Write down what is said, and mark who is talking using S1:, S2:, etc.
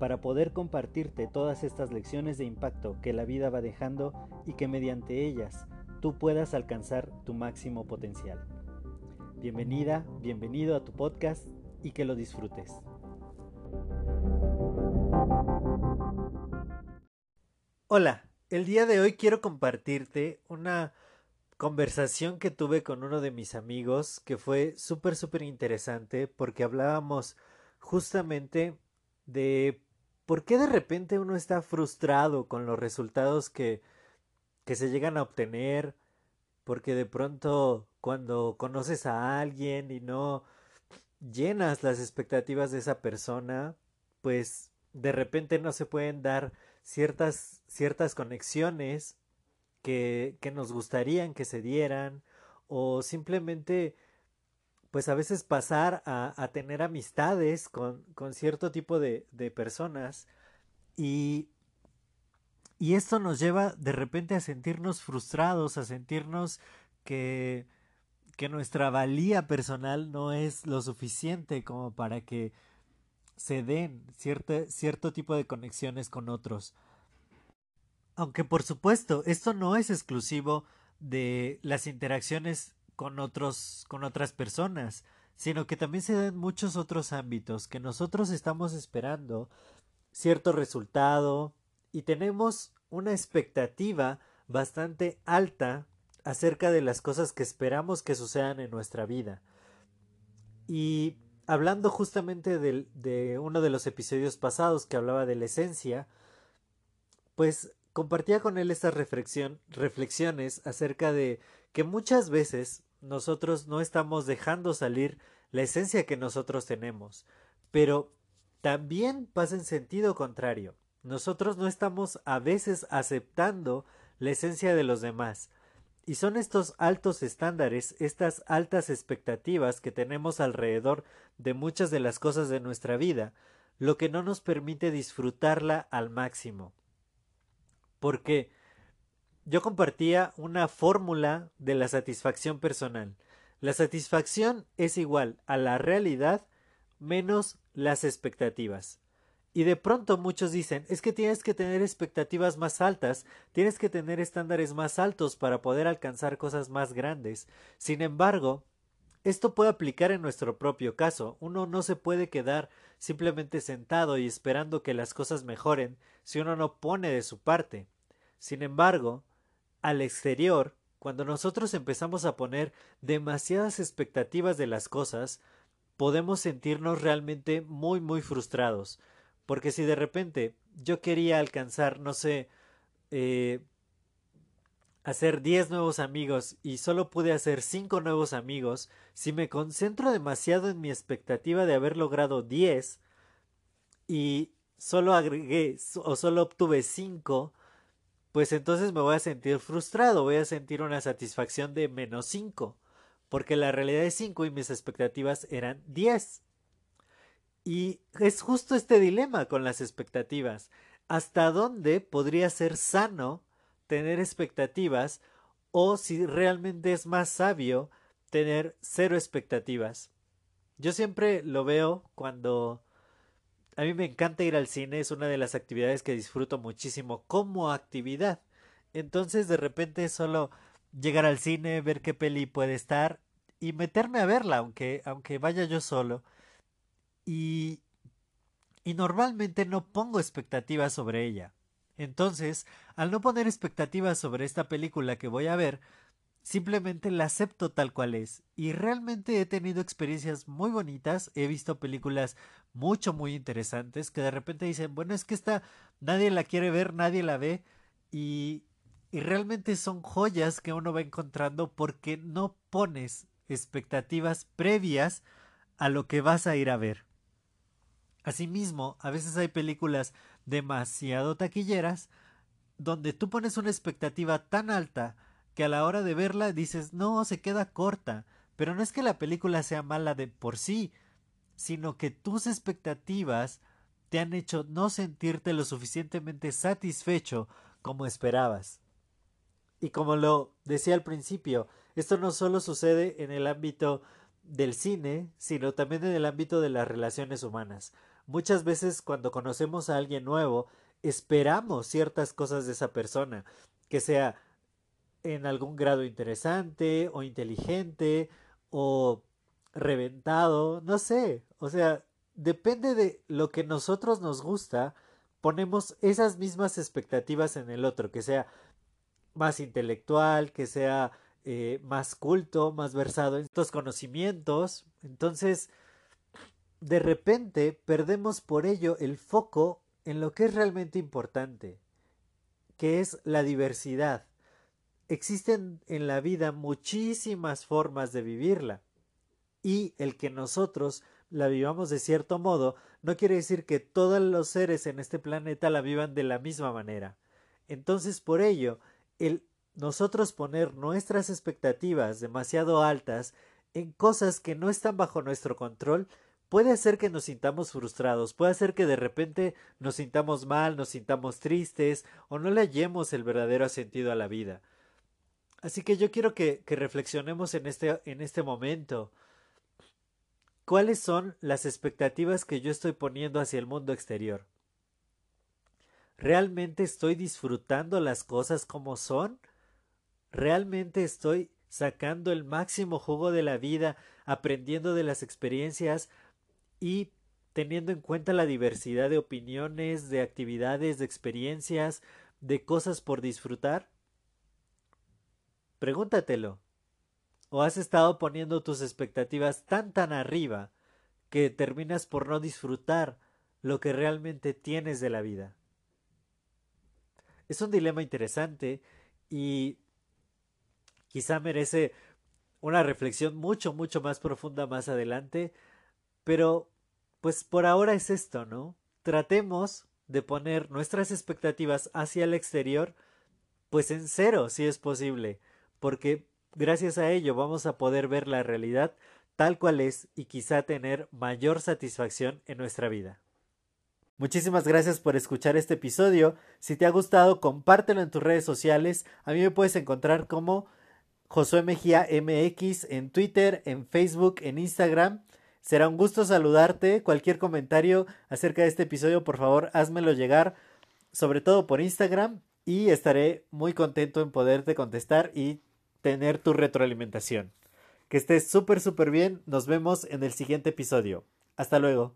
S1: para poder compartirte todas estas lecciones de impacto que la vida va dejando y que mediante ellas tú puedas alcanzar tu máximo potencial. Bienvenida, bienvenido a tu podcast y que lo disfrutes. Hola, el día de hoy quiero compartirte una conversación que tuve con uno de mis amigos que fue súper, súper interesante porque hablábamos justamente de por qué de repente uno está frustrado con los resultados que, que se llegan a obtener, porque de pronto cuando conoces a alguien y no llenas las expectativas de esa persona, pues de repente no se pueden dar ciertas, ciertas conexiones que, que nos gustarían que se dieran o simplemente pues a veces pasar a, tener amistades con, cierto tipo de, personas y, y esto nos lleva de repente a sentirnos frustrados, a sentirnos que, que nuestra valía personal no es lo suficiente como para que se den cierto tipo de conexiones con otros. Aunque por supuesto, esto no es exclusivo de las interacciones con otros con otras personas, sino que también se da en muchos otros ámbitos que nosotros estamos esperando cierto resultado y tenemos una expectativa bastante alta acerca de las cosas que esperamos que sucedan en nuestra vida. Y hablando justamente de, uno de los episodios pasados que hablaba de la esencia, pues compartía con él estas reflexiones acerca de que muchas veces nosotros no estamos dejando salir la esencia que nosotros tenemos, pero también pasa en sentido contrario. Nosotros no estamos a veces aceptando la esencia de los demás. Y son estos altos estándares, estas altas expectativas que tenemos alrededor de muchas de las cosas de nuestra vida, lo que no nos permite disfrutarla al máximo. Porque yo compartía una fórmula de la satisfacción personal. La satisfacción es igual a la realidad menos las expectativas. Y de pronto muchos dicen, es que tienes que tener expectativas más altas, tienes que tener estándares más altos para poder alcanzar cosas más grandes. Sin embargo, esto puede aplicar en nuestro propio caso. Uno no se puede quedar simplemente sentado y esperando que las cosas mejoren si uno no pone de su parte. Sin embargo, al exterior, cuando nosotros empezamos a poner demasiadas expectativas de las cosas, podemos sentirnos realmente muy muy frustrados. Porque si de repente yo quería alcanzar, no sé, eh, hacer 10 nuevos amigos y solo pude hacer 5 nuevos amigos, si me concentro demasiado en mi expectativa de haber logrado 10 y solo agregué o solo obtuve 5, pues entonces me voy a sentir frustrado, voy a sentir una satisfacción de menos 5 porque la realidad es 5 y mis expectativas eran 10. Y es justo este dilema con las expectativas. ¿Hasta dónde podría ser sano tener expectativas o si realmente es más sabio tener cero expectativas? Yo siempre lo veo cuando a mí me encanta ir al cine, es una de las actividades que disfruto muchísimo como actividad. Entonces de repente solo llegar al cine, ver qué peli puede estar y meterme a verla, aunque, aunque vaya yo solo. Y, y normalmente no pongo expectativas sobre ella. Entonces, al no poner expectativas sobre esta película que voy a ver, simplemente la acepto tal cual es. Y realmente he tenido experiencias muy bonitas, he visto películas mucho, muy interesantes que de repente dicen, bueno, es que esta nadie la quiere ver, nadie la ve. Y, y realmente son joyas que uno va encontrando porque no pones expectativas previas a lo que vas a ir a ver. Asimismo, a veces hay películas demasiado taquilleras donde tú pones una expectativa tan alta que a la hora de verla dices, no, se queda corta. Pero no es que la película sea mala de por sí, sino que tus expectativas te han hecho no sentirte lo suficientemente satisfecho como esperabas. Y como lo decía al principio, esto no solo sucede en el ámbito del cine, sino también en el ámbito de las relaciones humanas. Muchas veces cuando conocemos a alguien nuevo, esperamos ciertas cosas de esa persona, que sea en algún grado interesante o inteligente o reventado, no sé, o sea, depende de lo que nosotros nos gusta, ponemos esas mismas expectativas en el otro, que sea más intelectual, que sea eh, más culto, más versado en estos conocimientos. Entonces, de repente perdemos por ello el foco en lo que es realmente importante, que es la diversidad. Existen en la vida muchísimas formas de vivirla y el que nosotros la vivamos de cierto modo no quiere decir que todos los seres en este planeta la vivan de la misma manera. Entonces, por ello, el nosotros poner nuestras expectativas demasiado altas en cosas que no están bajo nuestro control puede hacer que nos sintamos frustrados, puede hacer que de repente nos sintamos mal, nos sintamos tristes o no le hallemos el verdadero sentido a la vida. Así que yo quiero que, reflexionemos en este, en este momento. ¿Cuáles son las expectativas que yo estoy poniendo hacia el mundo exterior? ¿Realmente estoy disfrutando las cosas como son? ¿Realmente estoy sacando el máximo jugo de la vida, aprendiendo de las experiencias y teniendo en cuenta la diversidad de opiniones, de actividades, de experiencias, de cosas por disfrutar? Pregúntatelo. ¿O has estado poniendo tus expectativas tan tan arriba que terminas por no disfrutar lo que realmente tienes de la vida? Es un dilema interesante y quizá merece una reflexión mucho, mucho más profunda más adelante, pero pues por ahora es esto, ¿no? Tratemos de poner nuestras expectativas hacia el exterior, pues en cero, si es posible, porque gracias a ello vamos a poder ver la realidad tal cual es y quizá tener mayor satisfacción en nuestra vida. Muchísimas gracias por escuchar este episodio. Si te ha gustado, compártelo en tus redes sociales. A mí me puedes encontrar como Josué Mejía MX en Twitter, en Facebook, en Instagram. Será un gusto saludarte. Cualquier comentario acerca de este episodio, por favor, házmelo llegar, sobre todo por Instagram, y estaré muy contento en poderte contestar y tener tu retroalimentación. Que estés súper, súper bien. Nos vemos en el siguiente episodio. Hasta luego.